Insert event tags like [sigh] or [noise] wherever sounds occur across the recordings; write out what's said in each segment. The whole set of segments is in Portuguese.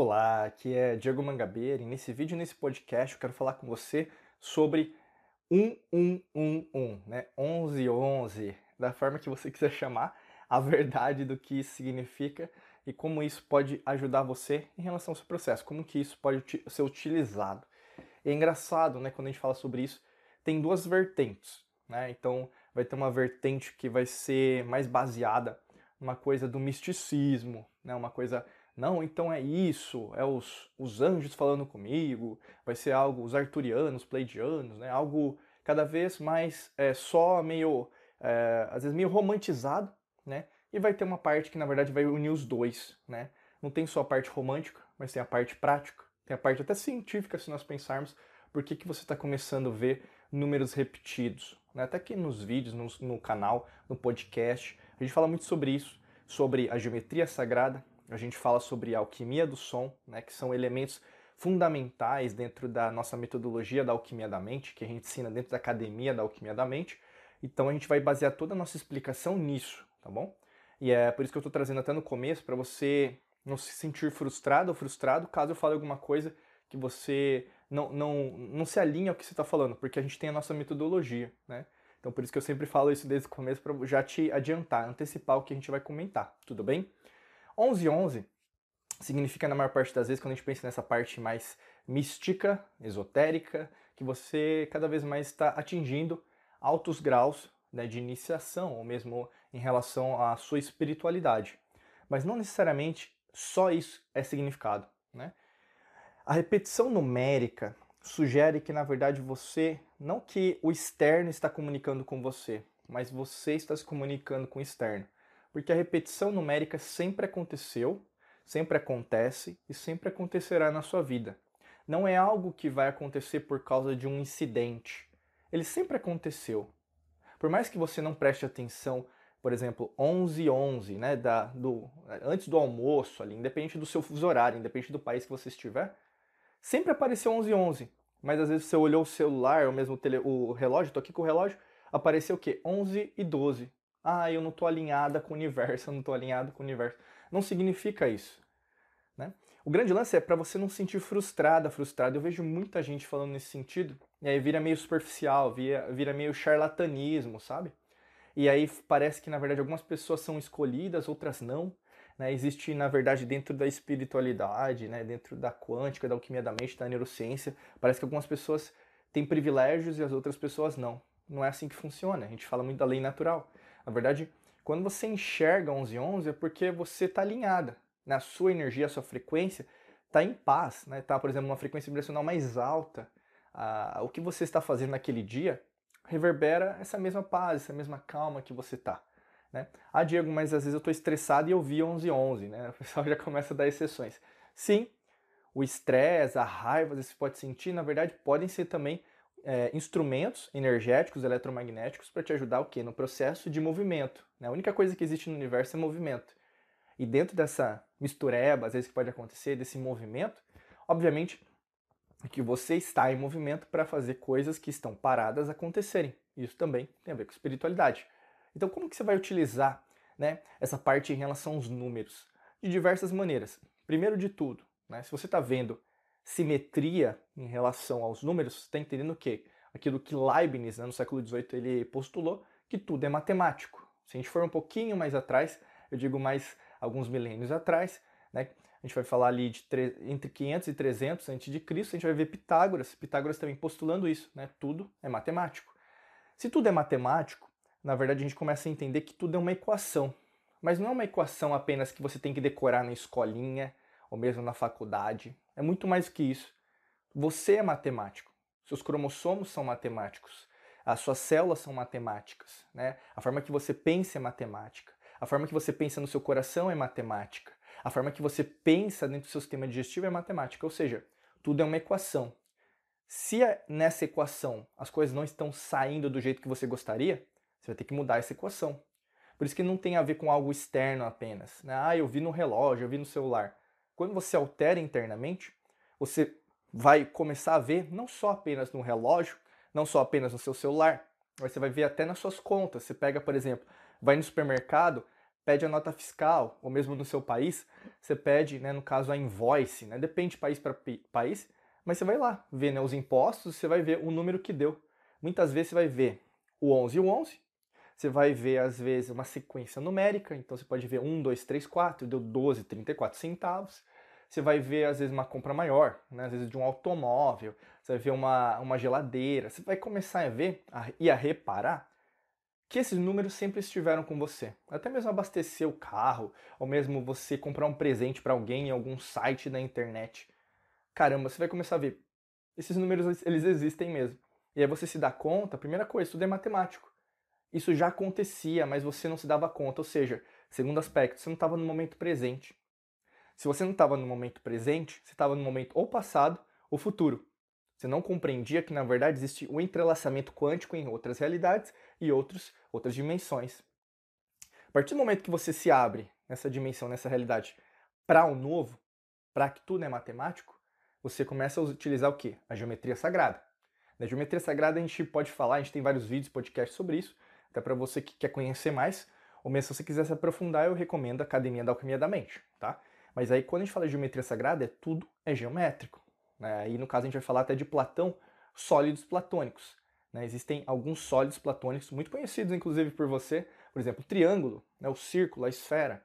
Olá, aqui é Diego Mangabeira e nesse vídeo, nesse podcast, eu quero falar com você sobre 1111, né? 1111, da forma que você [laughs] quiser chamar, a verdade do que isso significa e como isso pode ajudar você em relação ao seu processo, como que isso pode ser utilizado. E é engraçado, né, quando a gente fala sobre isso, tem duas vertentes, né? Então, vai ter uma vertente que vai ser mais baseada numa coisa do misticismo, né? Uma coisa não, então é isso, é os, os anjos falando comigo, vai ser algo, os arturianos, pleidianos, né? Algo cada vez mais é, só meio, é, às vezes meio romantizado, né? E vai ter uma parte que na verdade vai unir os dois, né? Não tem só a parte romântica, mas tem a parte prática, tem a parte até científica, se nós pensarmos, por que, que você está começando a ver números repetidos. Né? Até aqui nos vídeos, no, no canal, no podcast, a gente fala muito sobre isso, sobre a geometria sagrada, a gente fala sobre alquimia do som, né, que são elementos fundamentais dentro da nossa metodologia da alquimia da mente, que a gente ensina dentro da academia da alquimia da mente. Então a gente vai basear toda a nossa explicação nisso, tá bom? E é por isso que eu estou trazendo até no começo, para você não se sentir frustrado ou frustrado caso eu fale alguma coisa que você não, não, não se alinha ao que você está falando, porque a gente tem a nossa metodologia, né? Então por isso que eu sempre falo isso desde o começo, para já te adiantar, antecipar o que a gente vai comentar, tudo bem? 1111 significa, na maior parte das vezes, quando a gente pensa nessa parte mais mística, esotérica, que você cada vez mais está atingindo altos graus né, de iniciação, ou mesmo em relação à sua espiritualidade. Mas não necessariamente só isso é significado. Né? A repetição numérica sugere que, na verdade, você, não que o externo está comunicando com você, mas você está se comunicando com o externo porque a repetição numérica sempre aconteceu, sempre acontece e sempre acontecerá na sua vida. Não é algo que vai acontecer por causa de um incidente. Ele sempre aconteceu. Por mais que você não preste atenção, por exemplo, 11 11, né, da, do, antes do almoço, ali, independente do seu fuso horário, independente do país que você estiver, sempre apareceu 11 11. Mas às vezes você olhou o celular, ou mesmo o, tele, o relógio, estou aqui com o relógio, apareceu o quê? 11 e 12 ah, eu não estou alinhada com o universo, eu não estou alinhado com o universo. Não significa isso. Né? O grande lance é para você não se sentir frustrada, frustrado. Eu vejo muita gente falando nesse sentido, e aí vira meio superficial, vira, vira meio charlatanismo, sabe? E aí parece que, na verdade, algumas pessoas são escolhidas, outras não. Né? Existe, na verdade, dentro da espiritualidade, né? dentro da quântica, da alquimia da mente, da neurociência, parece que algumas pessoas têm privilégios e as outras pessoas não. Não é assim que funciona. A gente fala muito da lei natural. Na verdade, quando você enxerga 1111 é porque você está alinhada. Né? A sua energia, a sua frequência está em paz. Está, né? Tá, por exemplo, uma frequência vibracional mais alta. Ah, o que você está fazendo naquele dia reverbera essa mesma paz, essa mesma calma que você está. Né? Ah, Diego, mas às vezes eu estou estressado e eu vi 1111. Né? O pessoal [laughs] já começa a dar exceções. Sim, o estresse, a raiva, você pode sentir, na verdade, podem ser também é, instrumentos energéticos, eletromagnéticos, para te ajudar o quê? No processo de movimento. Né? A única coisa que existe no universo é movimento. E dentro dessa mistureba, às vezes que pode acontecer, desse movimento, obviamente que você está em movimento para fazer coisas que estão paradas acontecerem. Isso também tem a ver com espiritualidade. Então, como que você vai utilizar né, essa parte em relação aos números? De diversas maneiras. Primeiro de tudo, né, se você está vendo simetria em relação aos números, você está entendendo o quê? Aquilo que Leibniz, né, no século XVIII, ele postulou, que tudo é matemático. Se a gente for um pouquinho mais atrás, eu digo mais alguns milênios atrás, né, a gente vai falar ali de entre 500 e 300 a.C., a gente vai ver Pitágoras, Pitágoras também postulando isso, né, tudo é matemático. Se tudo é matemático, na verdade a gente começa a entender que tudo é uma equação, mas não é uma equação apenas que você tem que decorar na escolinha ou mesmo na faculdade, é muito mais que isso. Você é matemático. Seus cromossomos são matemáticos. As suas células são matemáticas. Né? A forma que você pensa é matemática. A forma que você pensa no seu coração é matemática. A forma que você pensa dentro do seu sistema digestivo é matemática. Ou seja, tudo é uma equação. Se nessa equação as coisas não estão saindo do jeito que você gostaria, você vai ter que mudar essa equação. Por isso que não tem a ver com algo externo apenas. Né? Ah, eu vi no relógio, eu vi no celular. Quando você altera internamente, você vai começar a ver não só apenas no relógio, não só apenas no seu celular, mas você vai ver até nas suas contas. Você pega, por exemplo, vai no supermercado, pede a nota fiscal, ou mesmo no seu país, você pede, né, no caso, a invoice, né? Depende de país para país, mas você vai lá ver né, os impostos, você vai ver o número que deu. Muitas vezes você vai ver o 11 e o 11, você vai ver, às vezes, uma sequência numérica, então você pode ver 1, 2, 3, 4, deu 12, 34 centavos. Você vai ver, às vezes, uma compra maior, né? às vezes de um automóvel, você vai ver uma, uma geladeira, você vai começar a ver a, e a reparar que esses números sempre estiveram com você. Até mesmo abastecer o carro, ou mesmo você comprar um presente para alguém em algum site da internet. Caramba, você vai começar a ver. Esses números, eles existem mesmo. E aí você se dá conta, primeira coisa, tudo é matemático. Isso já acontecia, mas você não se dava conta. Ou seja, segundo aspecto, você não estava no momento presente. Se você não estava no momento presente, você estava no momento ou passado ou futuro. Você não compreendia que, na verdade, existe um entrelaçamento quântico em outras realidades e outros, outras dimensões. A partir do momento que você se abre nessa dimensão, nessa realidade, para o um novo, para que tudo é matemático, você começa a utilizar o quê? A geometria sagrada. Na geometria sagrada a gente pode falar, a gente tem vários vídeos, podcasts sobre isso, até para você que quer conhecer mais, ou mesmo se você quiser se aprofundar, eu recomendo a Academia da Alquimia da Mente, tá? Mas aí quando a gente fala de geometria sagrada, é tudo é geométrico. Né? Aí no caso a gente vai falar até de Platão, sólidos platônicos. Né? Existem alguns sólidos platônicos muito conhecidos, inclusive por você, por exemplo, o triângulo, né? o círculo, a esfera.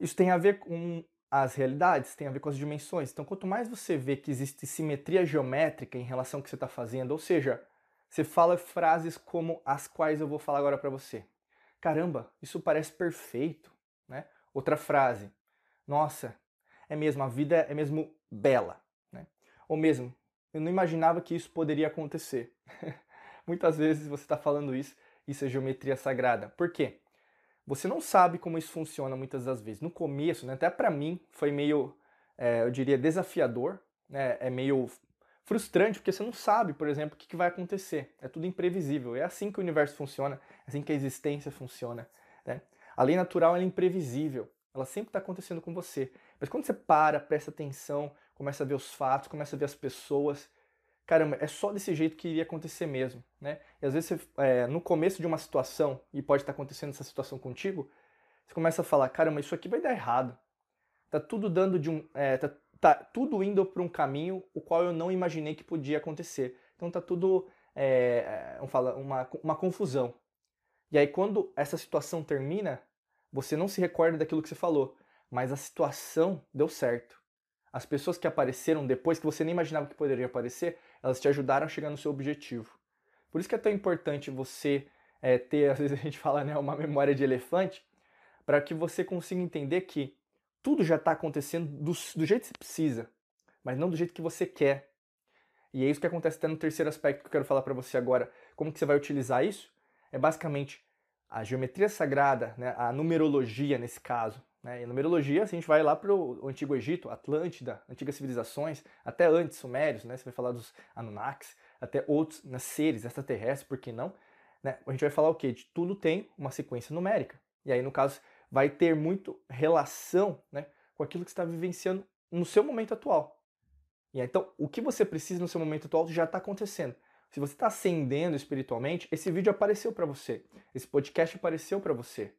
Isso tem a ver com as realidades, tem a ver com as dimensões. Então, quanto mais você vê que existe simetria geométrica em relação ao que você está fazendo, ou seja, você fala frases como as quais eu vou falar agora para você. Caramba, isso parece perfeito, né? Outra frase. Nossa, é mesmo, a vida é mesmo bela. Ou mesmo, eu não imaginava que isso poderia acontecer. [laughs] Muitas vezes você está falando isso, isso é geometria sagrada. Por quê? Você não sabe como isso funciona muitas das vezes. No começo, né, até para mim, foi meio, é, eu diria, desafiador, né, é meio frustrante, porque você não sabe, por exemplo, o que, que vai acontecer. É tudo imprevisível. É assim que o universo funciona, é assim que a existência funciona. Né? A lei natural é imprevisível. Ela sempre está acontecendo com você. Mas quando você para, presta atenção, começa a ver os fatos, começa a ver as pessoas. Caramba, é só desse jeito que iria acontecer mesmo, né? E às vezes você, é, no começo de uma situação, e pode estar acontecendo essa situação contigo, você começa a falar, caramba, isso aqui vai dar errado. Tá tudo dando de um. É, tá, tá, tudo indo para um caminho o qual eu não imaginei que podia acontecer. Então tá tudo é, vamos falar, uma, uma confusão. E aí quando essa situação termina, você não se recorda daquilo que você falou, mas a situação deu certo as pessoas que apareceram depois, que você nem imaginava que poderia aparecer, elas te ajudaram a chegar no seu objetivo. Por isso que é tão importante você é, ter, [laughs] às vezes a gente fala, né, uma memória de elefante, para que você consiga entender que tudo já está acontecendo do, do jeito que você precisa, mas não do jeito que você quer. E é isso que acontece até no terceiro aspecto que eu quero falar para você agora. Como que você vai utilizar isso? É basicamente a geometria sagrada, né, a numerologia nesse caso, né? E numerologia, a gente vai lá para o Antigo Egito, Atlântida, antigas civilizações, até antes, Sumérios, né? você vai falar dos Anunnakis, até outros né, seres extraterrestres, por que não? Né? A gente vai falar o quê? De tudo tem uma sequência numérica. E aí, no caso, vai ter muito relação né, com aquilo que está vivenciando no seu momento atual. E aí, então, o que você precisa no seu momento atual já está acontecendo. Se você está ascendendo espiritualmente, esse vídeo apareceu para você, esse podcast apareceu para você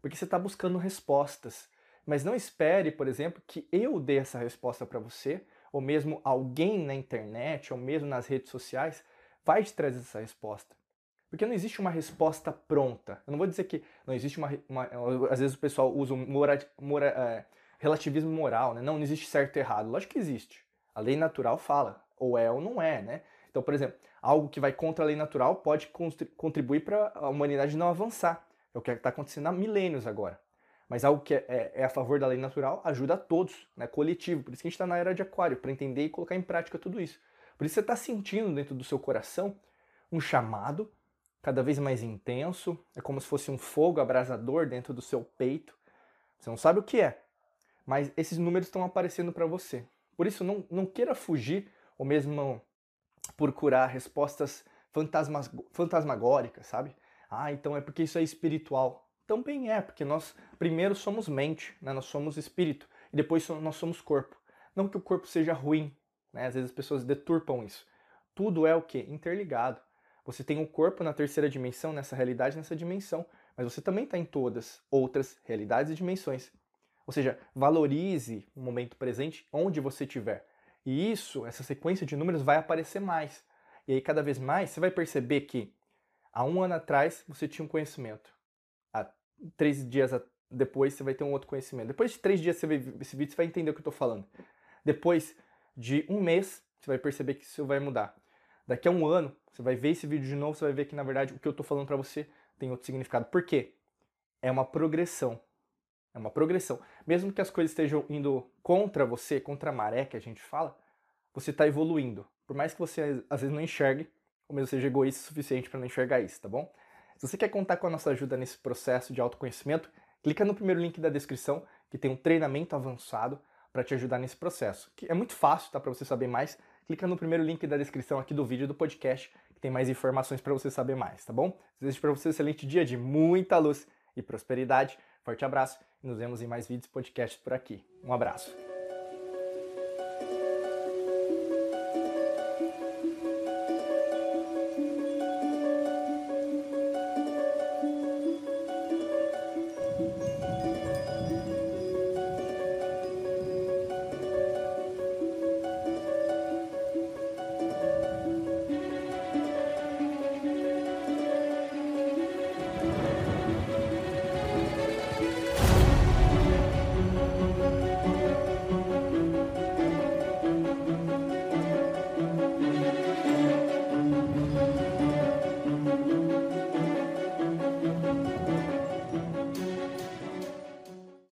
porque você está buscando respostas. Mas não espere, por exemplo, que eu dê essa resposta para você, ou mesmo alguém na internet, ou mesmo nas redes sociais, vai te trazer essa resposta. Porque não existe uma resposta pronta. Eu não vou dizer que não existe uma. uma às vezes o pessoal usa um mora, mora, é, relativismo moral, né? Não, não existe certo e errado. Lógico que existe. A lei natural fala, ou é ou não é, né? Então, por exemplo, algo que vai contra a lei natural pode contribuir para a humanidade não avançar. É o que está acontecendo há milênios agora. Mas algo que é, é, é, a favor da lei natural ajuda a todos, né, coletivo. Por isso que a gente está na era de aquário, para entender e colocar em prática tudo isso. Por isso você está sentindo dentro do seu coração um chamado cada vez mais intenso, é como se fosse um fogo abrasador dentro do seu peito. Você não sabe o que é, mas esses números estão aparecendo para você. Por isso, não, não queira fugir ou mesmo procurar respostas fantasmas, fantasmagóricas, sabe? Ah, então é porque isso é espiritual. Também é, porque nós primeiro somos mente, né? nós somos espírito, e depois nós somos corpo. Não que o corpo seja ruim, né? às vezes as pessoas deturpam isso. Tudo é o que? Interligado. Você tem o um corpo na terceira dimensão, nessa realidade, nessa dimensão, mas você também está em todas outras realidades e dimensões. Ou seja, valorize o momento presente onde você estiver. E isso, essa sequência de números vai aparecer mais. E aí, cada vez mais, você vai perceber que há um ano atrás você tinha um conhecimento. Há três dias depois você vai ter um outro conhecimento. Depois de três dias você vê esse vídeo, você vai entender o que eu estou falando. Depois de um mês, você vai perceber que isso vai mudar. Daqui a um ano, você vai ver esse vídeo de novo, você vai ver que na verdade o que eu estou falando para você tem outro significado. Por quê? É uma progressão. É uma progressão. Mesmo que as coisas estejam indo contra você, contra a maré que a gente fala, você está evoluindo. Por mais que você às vezes não enxergue, ou mesmo seja egoísta o suficiente para não enxergar isso, tá bom? Se você quer contar com a nossa ajuda nesse processo de autoconhecimento, clica no primeiro link da descrição, que tem um treinamento avançado para te ajudar nesse processo. Que é muito fácil, tá? Para você saber mais, clica no primeiro link da descrição aqui do vídeo do podcast, que tem mais informações para você saber mais, tá bom? Desejo para você um excelente dia de muita luz e prosperidade. Forte abraço nos vemos em mais vídeos e podcasts por aqui. Um abraço.